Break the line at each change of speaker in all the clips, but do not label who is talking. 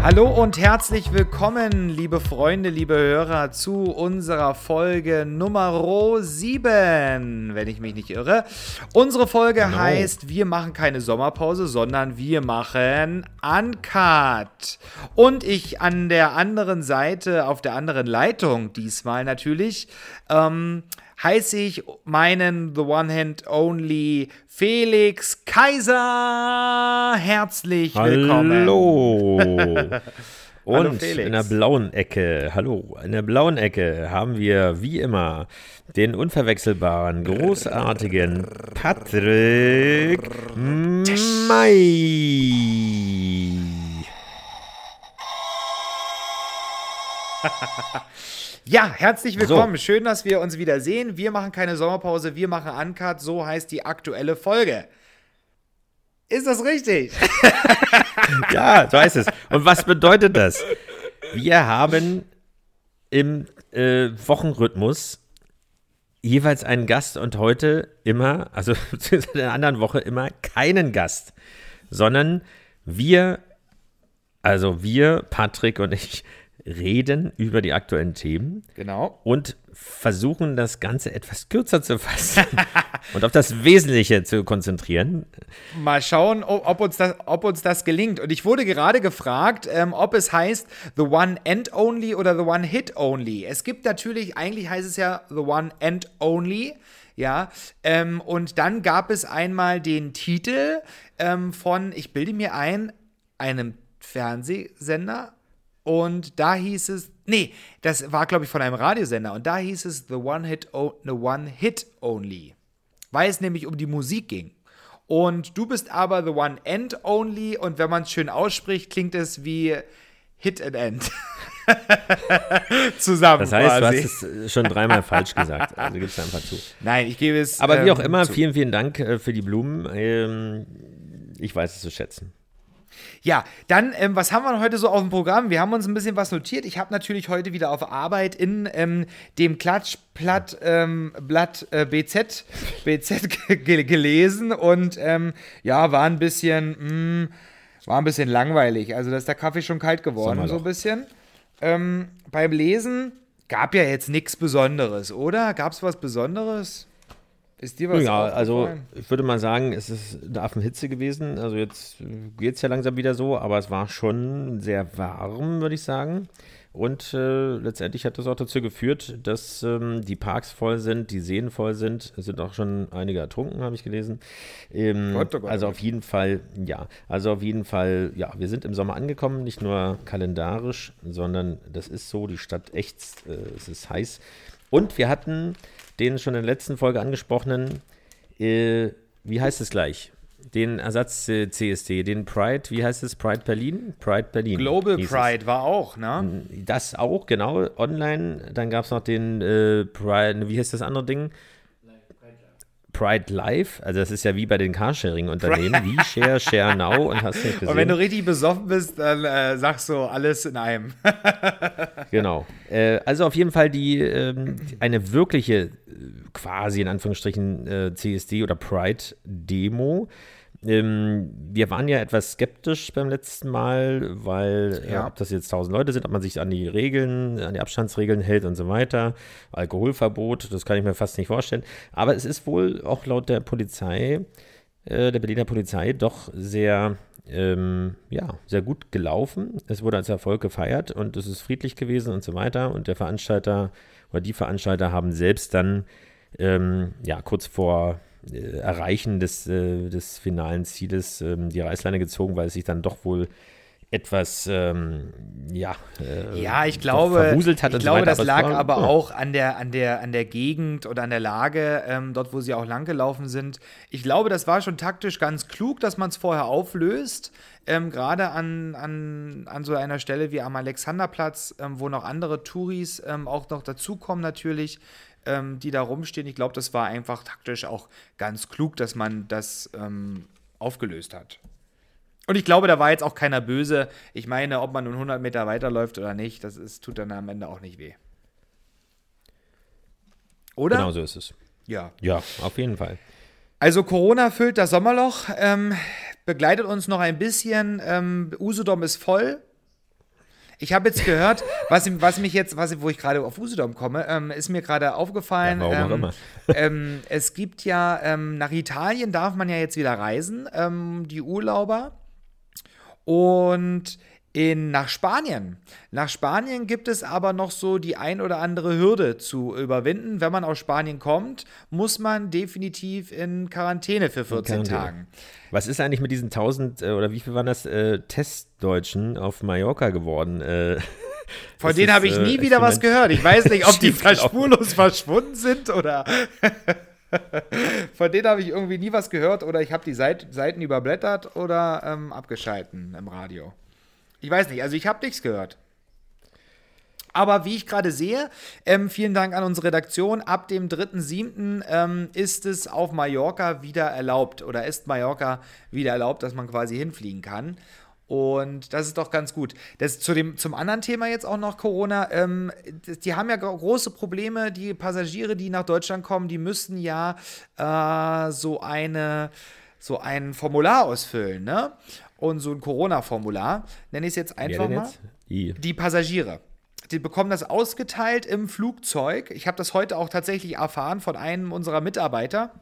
Hallo und herzlich willkommen, liebe Freunde, liebe Hörer, zu unserer Folge Nummer 7, wenn ich mich nicht irre. Unsere Folge
Genau.
heißt, wir machen keine Sommerpause, sondern wir machen Uncut. Und ich an der anderen Seite, auf der anderen Leitung diesmal natürlich, ähm, heiße ich meinen The One Hand Only Felix Kaiser herzlich willkommen.
Hallo. Und in der blauen Ecke, hallo, in der blauen Ecke haben wir wie immer den unverwechselbaren, großartigen Patrick May.
Ja, herzlich willkommen. Schön, dass wir uns wieder sehen. Wir machen keine Sommerpause, wir machen Uncut. So heißt die aktuelle Folge. Ist das richtig?
Ja, so heißt es. Und was bedeutet das? Wir haben im äh, Wochenrhythmus jeweils einen Gast und heute immer, also in der anderen Woche immer keinen Gast, sondern wir, also wir, Patrick und ich, reden über die aktuellen Themen
Genau.
und versuchen das Ganze etwas kürzer zu fassen und auf das Wesentliche zu konzentrieren.
Mal schauen, ob uns das, ob uns das gelingt. Und ich wurde gerade gefragt, ähm, ob es heißt The One and Only oder The One Hit Only. Es gibt natürlich, eigentlich heißt es ja The One and Only. Ja, ähm, und dann gab es einmal den Titel ähm, von, ich bilde mir ein, einem Fernsehsender. Und da hieß es, nee, das war, glaube ich, von einem Radiosender. Und da hieß es The One Hit, o the One Hit Only weil es nämlich um die Musik ging. Und du bist aber the one and only und wenn man es schön ausspricht, klingt es wie Hit and End. Zusammen
Das heißt,
quasi.
du hast es schon dreimal falsch gesagt. Also gibst einfach zu.
Nein, ich gebe es.
Aber wie auch
ähm,
immer,
zu.
vielen, vielen Dank äh, für die Blumen. Ähm, ich weiß es zu schätzen.
Ja, dann, ähm, was haben wir heute so auf dem Programm? Wir haben uns ein bisschen was notiert. Ich habe natürlich heute wieder auf Arbeit in ähm, dem Klatschblatt ähm, Blatt, äh, BZ, BZ ge gelesen und ähm, ja, war ein bisschen, mh, war ein bisschen langweilig. Also, da ist der Kaffee schon kalt geworden, so ein bisschen. Ähm, beim Lesen gab ja jetzt nichts Besonderes, oder? Gab es was Besonderes? Ist dir was
ja, also ich würde mal sagen, es ist eine Affenhitze gewesen. Also jetzt geht es ja langsam wieder so, aber es war schon sehr warm, würde ich sagen. Und äh, letztendlich hat das auch dazu geführt, dass ähm, die Parks voll sind, die Seen voll sind. Es sind auch schon einige ertrunken, habe ich gelesen. Ähm,
Gott, oh Gott,
also
oh
auf jeden Fall, ja. Also auf jeden Fall, ja, wir sind im Sommer angekommen, nicht nur kalendarisch, sondern das ist so, die Stadt ächzt, äh, es ist heiß. Und wir hatten den schon in der letzten Folge angesprochenen, äh, wie heißt es gleich? Den Ersatz äh, CSD, den Pride, wie heißt es? Pride Berlin? Pride Berlin.
Global
hieß es.
Pride war auch, ne?
Das auch, genau, online. Dann gab es noch den äh, Pride, wie heißt das andere Ding? Pride Live, also das ist ja wie bei den Carsharing-Unternehmen, wie Share, Share Now und hast du nicht gesehen.
Und wenn du richtig besoffen bist, dann äh, sagst du alles in einem.
Genau. Äh, also auf jeden Fall die ähm, eine wirkliche, äh, quasi in Anführungsstrichen, äh, CSD oder Pride-Demo. Ähm, wir waren ja etwas skeptisch beim letzten Mal, weil äh,
Ja.
ob das jetzt 1000 Leute sind, ob man sich an die Regeln, an die Abstandsregeln hält und so weiter. Alkoholverbot, das kann ich mir fast nicht vorstellen. Aber es ist wohl auch laut der Polizei, äh, der Berliner Polizei, doch sehr, ähm, ja, sehr gut gelaufen. Es wurde als Erfolg gefeiert und es ist friedlich gewesen und so weiter. Und der Veranstalter oder die Veranstalter haben selbst dann, ähm, ja, kurz vor Erreichen des, äh, des finalen Zieles ähm, die Reißleine gezogen, weil es sich dann doch wohl etwas, ähm, ja, äh,
Ja, ich glaube, ich
und so
glaube,
weiter.
das
es
lag
war-
aber
ja.
auch an der, an, der, an der Gegend oder an der Lage, ähm, dort, wo sie auch langgelaufen sind. Ich glaube, das war schon taktisch ganz klug, dass man es vorher auflöst. Ähm, Gerade an, an, an so einer Stelle wie am Alexanderplatz, ähm, wo noch andere Touris ähm, auch noch dazukommen natürlich, ähm, die da rumstehen. Ich glaube, das war einfach taktisch auch ganz klug, dass man das ähm, aufgelöst hat. Und ich glaube, da war jetzt auch keiner böse. Ich meine, ob man nun 100 Meter weiterläuft oder nicht, das ist, tut dann am Ende auch nicht weh. Oder?
Genau so ist es.
Ja.
Ja, auf jeden Fall.
Also Corona füllt das Sommerloch, ähm, begleitet uns noch ein bisschen. Ähm, Usedom ist voll. Ich habe jetzt gehört, was, was mich jetzt, was, wo ich gerade auf Usedom komme, ähm, ist mir gerade aufgefallen.
Ja, warum auch
ähm,
immer.
ähm, es gibt ja, ähm, nach Italien darf man ja jetzt wieder reisen, ähm, die Urlauber. Und in, nach Spanien. Nach Spanien gibt es aber noch so die ein oder andere Hürde zu überwinden. Wenn man aus Spanien kommt, muss man definitiv in Quarantäne für 14
Quarantäne.
Tagen.
Was ist eigentlich mit diesen 1000 äh, oder wie viel waren das äh, Testdeutschen auf Mallorca geworden? Äh,
Von denen habe ich
äh,
nie wieder was gehört. Ich weiß nicht, ob die spurlos verschwunden sind oder. Von denen habe ich irgendwie nie was gehört oder ich habe die Seit Seiten überblättert oder ähm, abgeschalten im Radio. Ich weiß nicht, also ich habe nichts gehört. Aber wie ich gerade sehe, ähm, vielen Dank an unsere Redaktion. Ab dem 3.7. Ähm, ist es auf Mallorca wieder erlaubt oder ist Mallorca wieder erlaubt, dass man quasi hinfliegen kann. Und das ist doch ganz gut. Das zu dem, zum anderen Thema jetzt auch noch Corona. Ähm, die haben ja gro- große Probleme. Die Passagiere, die nach Deutschland kommen, die müssen ja äh, so eine so ein Formular ausfüllen, ne? Und so ein Corona-Formular, nenne ich es jetzt einfach mal.
jetzt?
Die Passagiere. Die bekommen das ausgeteilt im Flugzeug. Ich habe das heute auch tatsächlich erfahren von einem unserer Mitarbeiter.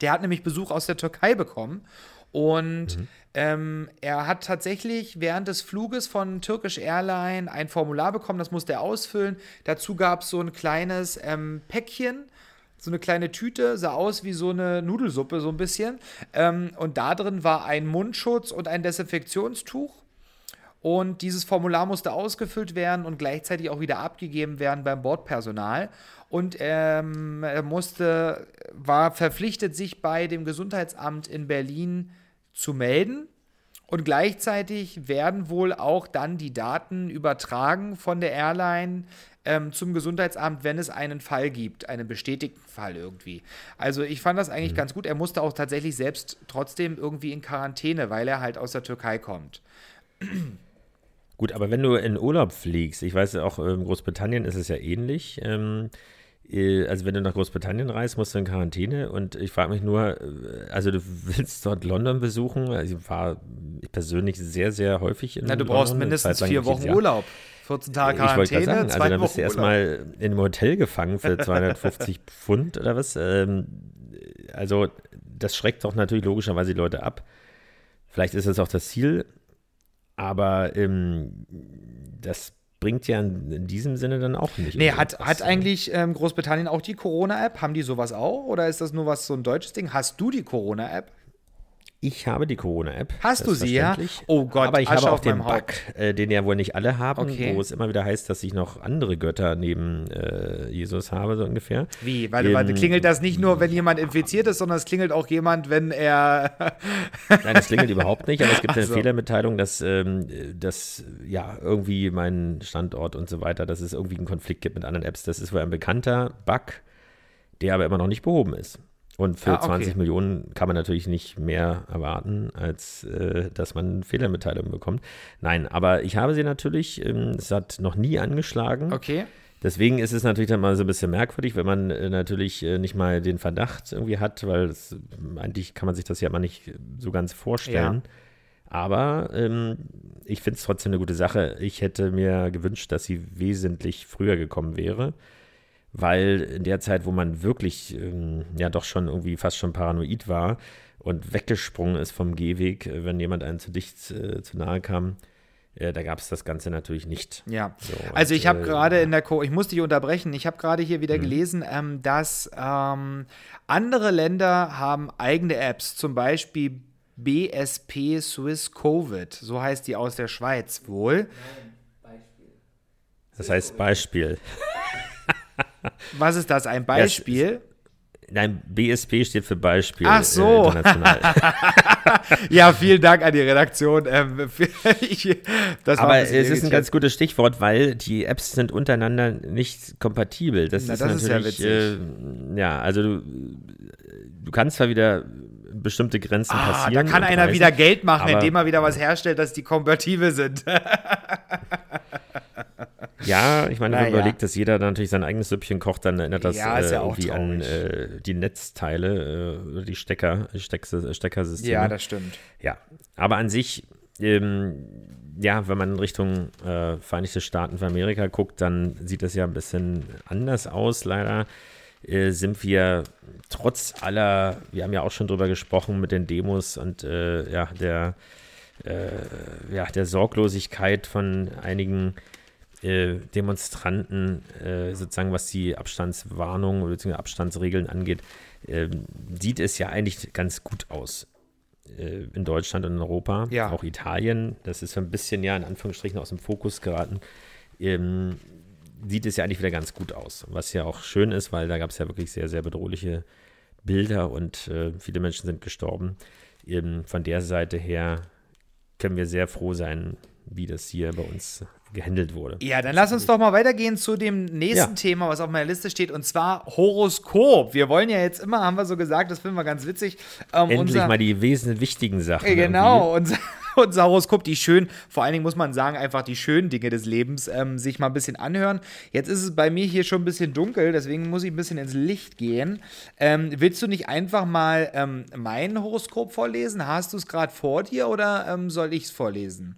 Der hat nämlich Besuch aus der Türkei bekommen. Und ähm, er hat tatsächlich während des Fluges von Turkish Airline ein Formular bekommen, das musste er ausfüllen. Dazu gab es so ein kleines ähm, Päckchen, so eine kleine Tüte, sah aus wie so eine Nudelsuppe, so ein bisschen. Ähm, und da drin war ein Mundschutz und ein Desinfektionstuch. Und dieses Formular musste ausgefüllt werden und gleichzeitig auch wieder abgegeben werden beim Bordpersonal. Und ähm, er musste, war verpflichtet, sich bei dem Gesundheitsamt in Berlin zu melden. Und gleichzeitig werden wohl auch dann die Daten übertragen von der Airline ähm, zum Gesundheitsamt, wenn es einen Fall gibt, einen bestätigten Fall irgendwie. Also ich fand das eigentlich ganz gut. Er musste auch tatsächlich selbst trotzdem irgendwie in Quarantäne, weil er halt aus der Türkei kommt.
Gut, aber wenn du in Urlaub fliegst, ich weiß auch in Großbritannien ist es ja ähnlich. Ähm, äh, also wenn du nach Großbritannien reist, musst du in Quarantäne und ich frage mich nur, äh, also du willst dort London besuchen? Also ich war persönlich sehr, sehr häufig in
Na, du
London.
brauchst
eine
mindestens vier Wochen
Jahr.
Urlaub. 14 Tage
Ich wollte
Quarantäne,
gerade sagen, also dann bist du erstmal in einem Hotel gefangen für 250 Pfund oder was. Ähm, also das schreckt doch natürlich logischerweise die Leute ab. Vielleicht ist es auch das Ziel, aber ähm, das bringt ja in, diesem Sinne dann auch nicht.
Nee,
unbedingt
hat, hat
ne?
eigentlich ähm, Großbritannien auch die Corona-App? Haben die sowas auch? Oder ist das nur was so ein deutsches Ding? Hast du die Corona-App?
Ich habe die Corona-App.
Hast du sie, ja? Oh Gott,
aber ich
Asche
habe auch den Bug, äh, den ja wohl nicht alle haben,
Okay.
wo es immer wieder heißt, dass ich noch andere Götter neben äh, Jesus habe, so ungefähr.
Wie? Weil, weil
Ähm,
klingelt das nicht nur, wenn jemand infiziert ist, sondern es klingelt auch jemand, wenn er.
Nein, das klingelt überhaupt nicht, aber es gibt
Ach
eine
so.
Fehlermitteilung, dass, ähm, dass ja irgendwie mein Standort und so weiter, dass es irgendwie einen Konflikt gibt mit anderen Apps. Das ist wohl ein bekannter Bug, der aber immer noch nicht behoben ist. Und für
Ah, okay.
20 Millionen kann man natürlich nicht mehr erwarten, als äh, dass man Fehlermitteilungen bekommt. Nein, aber ich habe sie natürlich, ähm, es hat noch nie angeschlagen.
Okay.
Deswegen ist es natürlich dann mal so ein bisschen merkwürdig, wenn man äh, natürlich äh, nicht mal den Verdacht irgendwie hat, weil es, eigentlich kann man sich das ja mal nicht so ganz vorstellen. Aber ähm, ich finde es trotzdem eine gute Sache. Ich hätte mir gewünscht, dass sie wesentlich früher gekommen wäre, weil in der Zeit, wo man wirklich ähm, ja doch schon irgendwie fast schon paranoid war und weggesprungen ist vom Gehweg, äh, wenn jemand einen zu dicht äh, zu nahe kam, äh, da gab es das Ganze natürlich nicht.
Ja.
So,
also ich habe
äh,
gerade in der Co ich muss dich unterbrechen, ich habe gerade hier
Mhm.
wieder gelesen, ähm, dass ähm, andere Länder haben eigene Apps, zum Beispiel BSP Swiss Covid, so heißt die aus der Schweiz wohl.
Das heißt Beispiel.
Was ist das? Ein Beispiel?
Nein, BSP steht für Beispiel.
Ach so.
Äh, international.
Ja, vielen Dank an die Redaktion. Ähm, ich, das
Aber es ist ein ganz gutes Stichwort, weil die Apps sind untereinander nicht kompatibel. Das
Na,
ist
das ist ja
natürlich,
witzig.
äh, ja, also du, du kannst zwar wieder bestimmte Grenzen
Ah, da
passieren.
kann
und
einer
reißen,
wieder Geld machen, indem er wieder was herstellt, dass die kompatibel sind.
Ja, ich meine, wenn man überlegt, dass jeder dann natürlich sein eigenes Süppchen kocht, dann erinnert das
Ja,
äh,
ja auch
irgendwie an äh, die Netzteile äh, die Stecker, Steckse- Steckersysteme.
Ja, das stimmt.
Ja, aber an sich, ähm, ja, wenn man in Richtung äh, Vereinigte Staaten von Amerika guckt, dann sieht das ja ein bisschen anders aus, leider. Äh, sind wir trotz aller, wir haben ja auch schon drüber gesprochen mit den Demos und äh, ja, der, äh, ja, der Sorglosigkeit von einigen äh, Demonstranten, äh, sozusagen was die Abstandswarnung bzw. Abstandsregeln angeht, ähm, sieht es ja eigentlich ganz gut aus äh, in Deutschland und in Europa,
Ja.
auch Italien, das ist so ein bisschen ja in Anführungsstrichen aus dem Fokus geraten, ähm, sieht es ja eigentlich wieder ganz gut aus. Was ja auch schön ist, weil da gab es ja wirklich sehr, sehr bedrohliche Bilder und äh, viele Menschen sind gestorben. Ähm, von der Seite her können wir sehr froh sein, wie das hier bei uns gehandelt wurde.
Ja, dann lass uns doch mal weitergehen zu dem nächsten
Ja.
Thema, was auf meiner Liste steht, und zwar Horoskop. Wir wollen ja jetzt immer, haben wir so gesagt, das finden wir ganz witzig. Ähm,
Endlich
unser,
mal die wesentlich wichtigen Sachen.
Äh, Genau, unser, unser Horoskop, die schön, vor allen Dingen muss man sagen, einfach die schönen Dinge des Lebens ähm, sich mal ein bisschen anhören. Jetzt ist es bei mir hier schon ein bisschen dunkel, deswegen muss ich ein bisschen ins Licht gehen. Ähm, willst du nicht einfach mal ähm, mein Horoskop vorlesen? Hast du es gerade vor dir oder ähm, soll ich es vorlesen?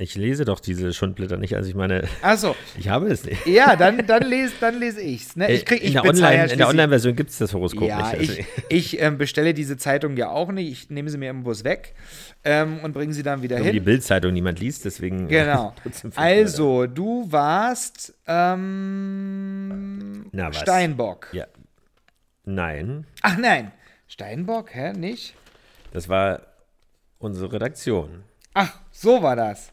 Ich lese doch diese Schundblätter nicht, also ich meine,
Achso,
ich habe es nicht.
ja, dann, dann lese dann les ich's. Ne? Ich krieg,
in
ich
der
bezahle ja
Online- in Online-Version gibt es das Horoskop
Ja,
nicht.
ich, ich ähm, bestelle diese Zeitung ja auch nicht. Ich nehme sie mir im Bus weg ähm, und bringe sie dann wieder
Also, die
hin.
Bildzeitung niemand liest, deswegen.
Genau. Also, du warst ähm,
Na, was?
Steinbock.
Ja. Nein,
Ach nein, Steinbock, hä? Nicht?
das war unsere Redaktion.
Ach, so war das.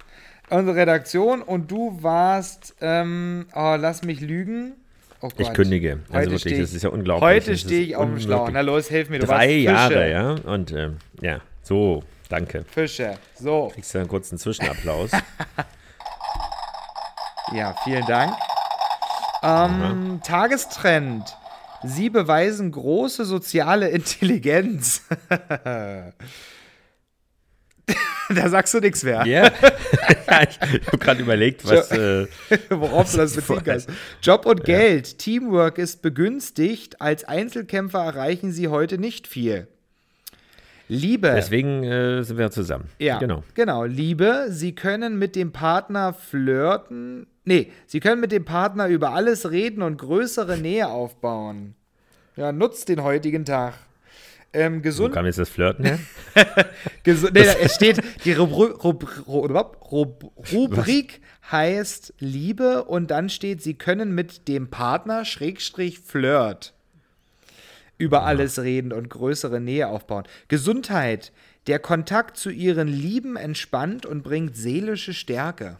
Unsere Redaktion und du warst, ähm, oh, lass mich lügen. Oh.
Ich kündige. Also
Heute
wirklich,
steh
das
ich-
ist ja unglaublich.
Heute stehe ich auf dem Schlauch. Na los, hilf mir. Du
Drei. Jahre, ja. Und ähm, ja, so, danke.
Fische. So,
Kriegst du einen kurzen Zwischenapplaus.
ja, vielen Dank. Ähm, Tagestrend. Sie beweisen große soziale Intelligenz. da sagst du nichts mehr.
Ja. ja ich habe gerade überlegt, was. Äh,
Worauf du das beziehen kannst. Job und Geld. Teamwork ist begünstigt. Als Einzelkämpfer erreichen sie heute nicht viel. Liebe.
deswegen äh, sind wir zusammen.
Ja,
Genau.
Genau. Liebe, Sie können mit dem Partner flirten. Nee, Sie können mit dem Partner über alles reden und größere Nähe aufbauen. Ja, nutzt den heutigen Tag. Ähm,
Wo
gesund,
kam jetzt das Flirten her?
Gesu nee, es steht, die Rubri Rub Rub Rub Rubrik heißt Liebe und dann steht, sie können mit dem Partner Schrägstrich Flirt über alles reden und größere Nähe aufbauen. Gesundheit. Der Kontakt zu ihren Lieben entspannt und bringt seelische Stärke.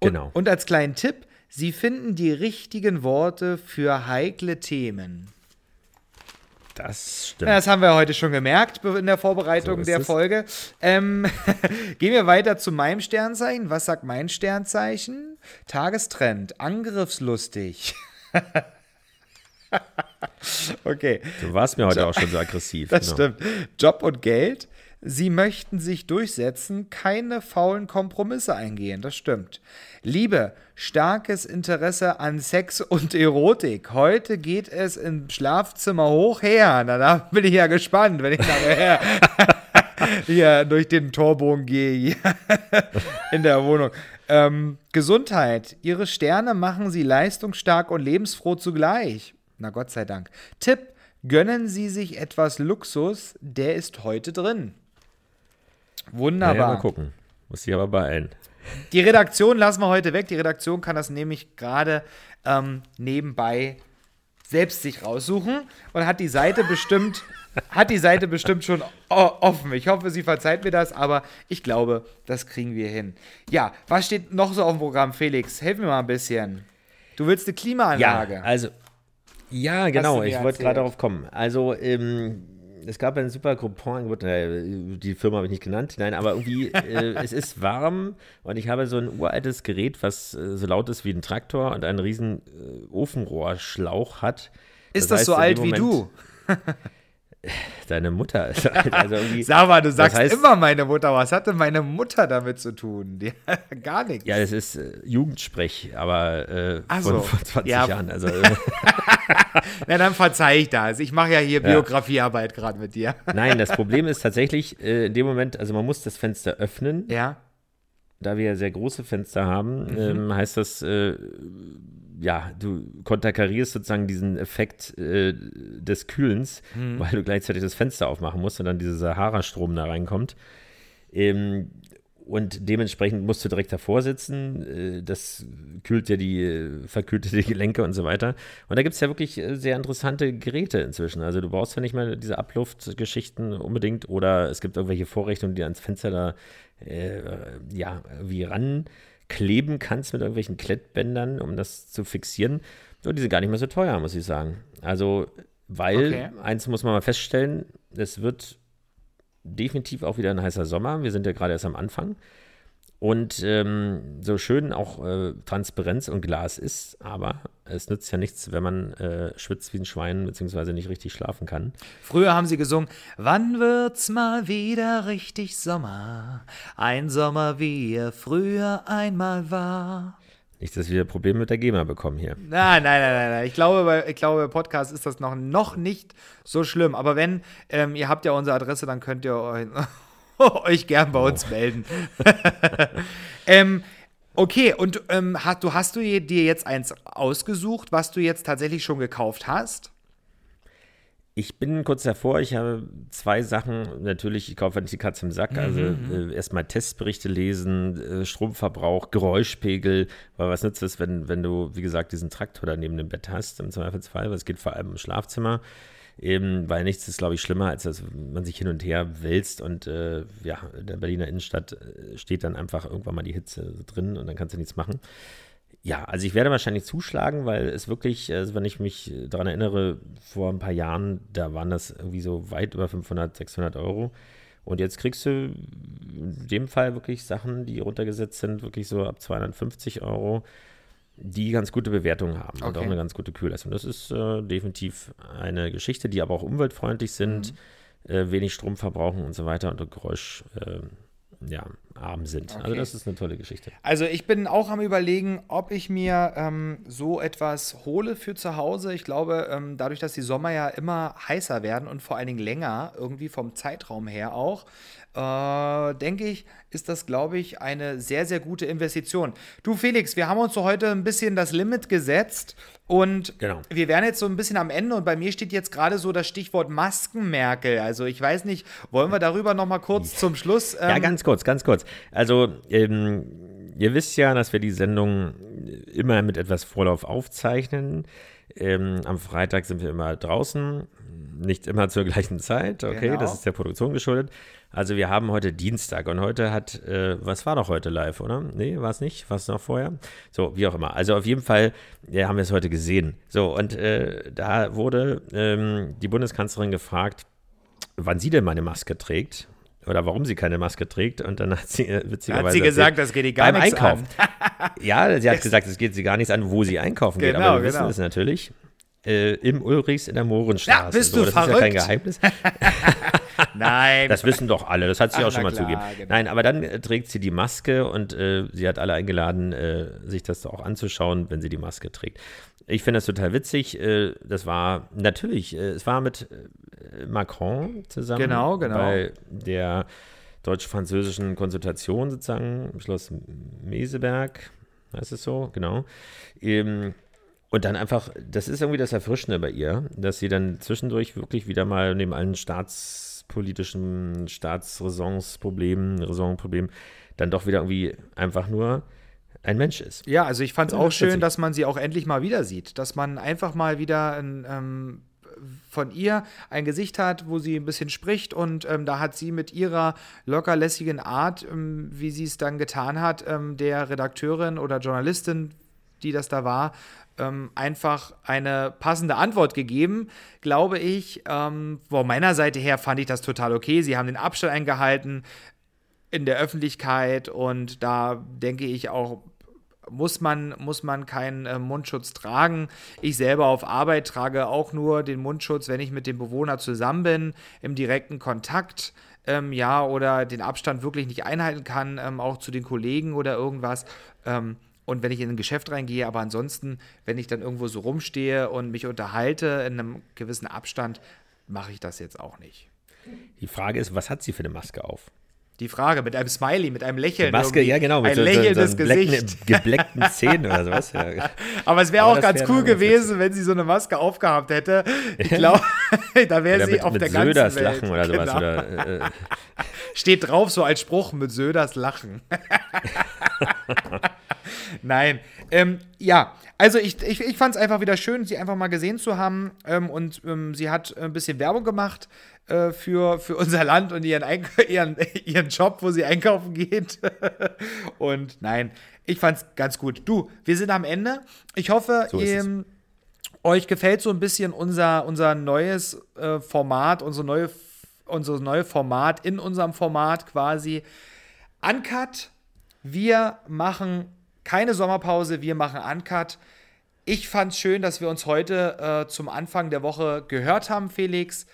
Und,
Genau.
und als kleinen Tipp, sie finden die richtigen Worte für heikle Themen.
Das stimmt.
Das haben wir heute schon gemerkt in der Vorbereitung
So
der
es.
Folge. Ähm, gehen wir weiter zu meinem Sternzeichen. Was sagt mein Sternzeichen? Tagestrend, angriffslustig. okay,
Du warst mir heute auch schon so aggressiv.
das
genau.
stimmt. Job und Geld. Sie möchten sich durchsetzen, keine faulen Kompromisse eingehen. Das stimmt. Liebe, starkes Interesse an Sex und Erotik. Heute geht es im Schlafzimmer hoch her. Na, da bin ich ja gespannt, wenn ich nachher hier durch den Torbogen gehe in der Wohnung. Ähm, Gesundheit. Ihre Sterne machen Sie leistungsstark und lebensfroh zugleich. Na Gott sei Dank. Tipp. Gönnen Sie sich etwas Luxus, der ist heute drin.
Naja,
Wunderbar.
mal gucken. Muss ich aber beeilen.
Die Redaktion lassen wir heute weg. Die Redaktion kann das nämlich gerade ähm, nebenbei selbst sich raussuchen und hat die Seite bestimmt, hat die Seite bestimmt schon offen. Ich hoffe, sie verzeiht mir das, aber ich glaube, das kriegen wir hin. Ja, was steht noch so auf dem Programm, Felix? Helf mir mal ein bisschen. Du willst eine Klimaanlage.
Ja, also. Ja, genau, ich wollte gerade darauf kommen. Also, ähm, es gab ein super Couponangebot, äh, die Firma habe ich nicht genannt, nein, aber irgendwie, äh, es ist warm und ich habe so ein uraltes Gerät, was äh, so laut ist wie ein Traktor und einen riesen äh, Ofenrohrschlauch hat.
Ist das,
heißt,
so alt
dem
wie
Moment-
du?
Deine Mutter. ist halt- Also
Sag mal, du sagst
heißt-
immer meine Mutter. Was hatte meine Mutter damit zu tun? Die, gar nichts.
ja, das ist äh, Jugendsprech, aber äh,
Ach
von
so.
vor 20
Ja.
Jahren. Also,
Na, dann verzeih ich das. Ich mache ja hier Biografiearbeit gerade mit dir.
nein, das Problem ist tatsächlich äh, in dem Moment, also man muss das Fenster öffnen.
Ja.
Da wir ja sehr große Fenster haben,
Mhm.
ähm, heißt das, äh, ja, du konterkarierst sozusagen diesen Effekt äh, des Kühlens,
Mhm.
weil du gleichzeitig das Fenster aufmachen musst und dann dieser Sahara-Strom da reinkommt. Ähm, und dementsprechend musst du direkt davor sitzen. Äh, das kühlt ja die, äh, verkühlte die Gelenke und so weiter. Und da gibt es ja wirklich äh, sehr interessante Geräte inzwischen. Also du brauchst ja nicht mehr diese Abluftgeschichten unbedingt oder es gibt irgendwelche Vorrichtungen, die ans Fenster da äh, ja, wie rankleben kannst mit irgendwelchen Klettbändern, um das zu fixieren. Und die sind gar nicht mehr so teuer, muss ich sagen. Also, weil,
Okay.
eins muss man mal feststellen, es wird definitiv auch wieder ein heißer Sommer. Wir sind ja gerade erst am Anfang. Und ähm, so schön auch äh, Transparenz und Glas ist, aber es nützt ja nichts, wenn man äh, schwitzt wie ein Schwein beziehungsweise nicht richtig schlafen kann.
Früher haben sie gesungen, wann wird's mal wieder richtig Sommer? Ein Sommer, wie er früher einmal war.
Nicht, dass wir Probleme mit der GEMA bekommen hier.
Nein, nein, nein, nein, nein. Ich glaube, bei, ich glaube, bei Podcast ist das noch, noch nicht so schlimm. Aber wenn, ähm, ihr habt ja unsere Adresse, dann könnt ihr euch, euch gern bei uns melden. ähm, okay, und ähm, hast, du, hast du dir jetzt eins ausgesucht, was du jetzt tatsächlich schon gekauft hast?
Ich bin kurz davor, ich habe zwei Sachen. Natürlich, ich kaufe nicht die Katze im Sack. Also äh, erstmal Testberichte lesen, äh, Stromverbrauch, Geräuschpegel. Weil was nützt es, wenn, wenn du, wie gesagt, diesen Traktor da neben dem Bett hast, im Zweifelsfall. Weil es geht vor allem im Schlafzimmer. Eben, weil nichts ist, glaube ich, schlimmer, als dass man sich hin und her wälzt und äh, ja, in der Berliner Innenstadt äh, steht dann einfach irgendwann mal die Hitze drin und dann kannst du nichts machen. Ja, also ich werde wahrscheinlich zuschlagen, weil es wirklich, also wenn ich mich daran erinnere, vor ein paar Jahren, da waren das irgendwie so weit über 500, 600 Euro. Und jetzt kriegst du in dem Fall wirklich Sachen, die runtergesetzt sind, wirklich so ab 250 Euro, die ganz gute Bewertungen haben und
Okay.
auch eine ganz gute Kühlleistung. Das ist äh, definitiv eine Geschichte, die aber auch umweltfreundlich sind, äh, wenig Strom verbrauchen und so weiter und Geräusch. Äh, ja, arm sind. Also
Okay.
das ist eine tolle Geschichte.
Also ich bin auch am überlegen, ob ich mir ähm, so etwas hole für zu Hause. Ich glaube, ähm, dadurch, dass die Sommer ja immer heißer werden und vor allen Dingen länger, irgendwie vom Zeitraum her auch, äh, denke ich, ist das, glaube ich, eine sehr, sehr gute Investition. Du Felix, wir haben uns so heute ein bisschen das Limit gesetzt und
Genau.
wir wären jetzt so ein bisschen am Ende und bei mir steht jetzt gerade so das Stichwort Maskenmerkel. Also ich weiß nicht, wollen wir darüber noch mal kurz zum Schluss?
Ja,
ähm,
ganz kurz, ganz kurz. Also, ähm, ihr wisst ja, dass wir die Sendung immer mit etwas Vorlauf aufzeichnen. Ähm, am Freitag sind wir immer draußen, nicht immer zur gleichen Zeit. Okay,
Genau.
das ist der Produktion geschuldet. Also, wir haben heute Dienstag und heute hat, äh, was war doch heute live, oder? Nee, war es nicht? War es noch vorher? So, wie auch immer. Also, auf jeden Fall ja, haben wir es heute gesehen. So, und äh, da wurde ähm, die Bundeskanzlerin gefragt, wann sie denn meine Maske trägt oder warum sie keine Maske trägt. Und dann hat sie äh, witzigerweise
Hat sie gesagt, das geht ihr gar
beim
nichts
Einkauf.
an.
ja, sie hat gesagt, es geht sie gar nichts an, wo sie einkaufen geht.
Genau,
Aber wir wissen
genau.
es natürlich. Äh, Im Ulrichs in der Mohrenstraße.
Ja, bist
so,
du
das ist ja kein
verrückt?
Geheimnis.
Nein.
Das wissen doch alle, das hat sie
Ach,
auch schon mal
klar,
zugegeben.
genau.
Nein, aber dann äh, trägt sie die Maske und äh, sie hat alle eingeladen, äh, sich das auch anzuschauen, wenn sie die Maske trägt. Ich finde das total witzig. Äh, das war natürlich, es war mit Macron zusammen
Genau, genau.
bei der deutsch-französischen Konsultation sozusagen im Schloss Meseberg, heißt es so, genau. Ähm, und dann einfach, das ist irgendwie das Erfrischende bei ihr, dass sie dann zwischendurch wirklich wieder mal neben allen staatspolitischen Staatsräsonsproblemen, Raisonproblemen, dann doch wieder irgendwie einfach nur ein Mensch ist.
Ja, also ich fand es auch schön,
witzig.
dass man sie auch endlich mal wieder sieht. Dass man einfach mal wieder ein, ähm, von ihr ein Gesicht hat, wo sie ein bisschen spricht und ähm, da hat sie mit ihrer lockerlässigen Art, ähm, wie sie es dann getan hat, ähm, der Redakteurin oder Journalistin, die das da war, ähm, einfach eine passende Antwort gegeben, glaube ich. Ähm, von meiner Seite her fand ich das total okay. Sie haben den Abstand eingehalten in der Öffentlichkeit und da denke ich auch, muss man, muss man keinen äh, Mundschutz tragen. Ich selber auf Arbeit trage auch nur den Mundschutz, wenn ich mit dem Bewohner zusammen bin, im direkten Kontakt. Ähm, ja, oder den Abstand wirklich nicht einhalten kann, ähm, auch zu den Kollegen oder irgendwas. Ähm, und wenn ich in ein Geschäft reingehe, aber ansonsten, wenn ich dann irgendwo so rumstehe und mich unterhalte in einem gewissen Abstand, mache ich das jetzt auch nicht.
Die Frage ist, was hat sie für eine Maske auf?
Die Frage mit einem Smiley, mit einem Lächeln.
Maske, ja genau,
mit ein so, lächelndes
so
Gesicht.
gebleckten Zähnen oder sowas. Ja.
Aber es wäre auch ganz wär cool gewesen, wenn sie so eine Maske aufgehabt hätte. Ich glaube, da wäre sie
mit,
auf
mit
der
Söders
ganzen Welt.
Lachen oder sowas.
Genau.
Oder, äh,
Steht drauf so als Spruch mit Söders Lachen. Nein. Ähm, ja, also ich, ich, ich fand es einfach wieder schön, sie einfach mal gesehen zu haben. Ähm, und ähm, sie hat ein bisschen Werbung gemacht äh, für, für unser Land und ihren, Eink ihren, ihren Job, wo sie einkaufen geht. und nein, ich fand es ganz gut. Du, wir sind am Ende. Ich hoffe,
So
ähm, euch gefällt so ein bisschen unser, unser neues äh, Format, unsere neue, unser neue Format in unserem Format quasi. Uncut. Wir machen keine Sommerpause, wir machen Uncut. Ich fand es schön, dass wir uns heute äh, zum Anfang der Woche gehört haben, Felix.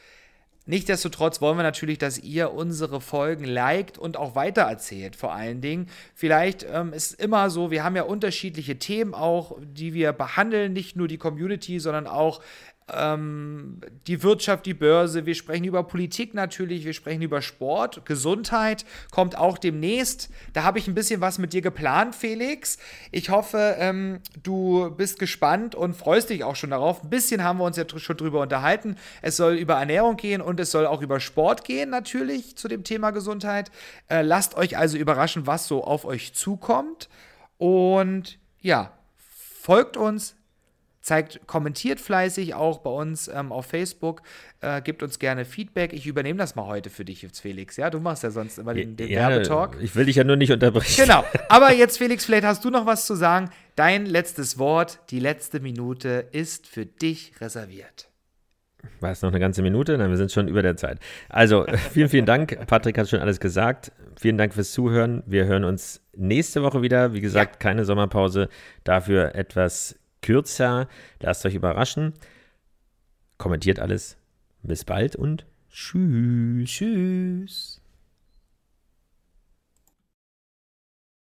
Nichtsdestotrotz wollen wir natürlich, dass ihr unsere Folgen liked und auch weitererzählt, vor allen Dingen. Vielleicht ähm, ist immer so, wir haben ja unterschiedliche Themen auch, die wir behandeln, nicht nur die Community, sondern auch ähm, die Wirtschaft, die Börse. Wir sprechen über Politik natürlich, wir sprechen über Sport, Gesundheit kommt auch demnächst. Da habe ich ein bisschen was mit dir geplant, Felix. Ich hoffe, ähm, du bist gespannt und freust dich auch schon darauf. Ein bisschen haben wir uns ja schon drüber unterhalten. Es soll über Ernährung gehen und es soll auch über Sport gehen, natürlich, zu dem Thema Gesundheit. Äh, lasst euch also überraschen, was so auf euch zukommt. Und ja, folgt uns, zeigt, kommentiert fleißig auch bei uns ähm, auf Facebook, äh, gibt uns gerne Feedback. Ich übernehme das mal heute für dich jetzt, Felix. Ja, du machst ja sonst immer den, den Werbetalk.
ich will dich ja nur nicht unterbrechen.
Genau. Aber jetzt, Felix, vielleicht hast du noch was zu sagen. Dein letztes Wort, die letzte Minute ist für dich reserviert.
War es noch eine ganze Minute? Nein, wir sind schon über der Zeit. Also, vielen, vielen Dank. Patrick hat schon alles gesagt. Vielen Dank fürs Zuhören. Wir hören uns nächste Woche wieder. Wie gesagt, keine Sommerpause, dafür etwas kürzer. Lasst euch überraschen. Kommentiert alles. Bis bald und tschüss.
Tschüss.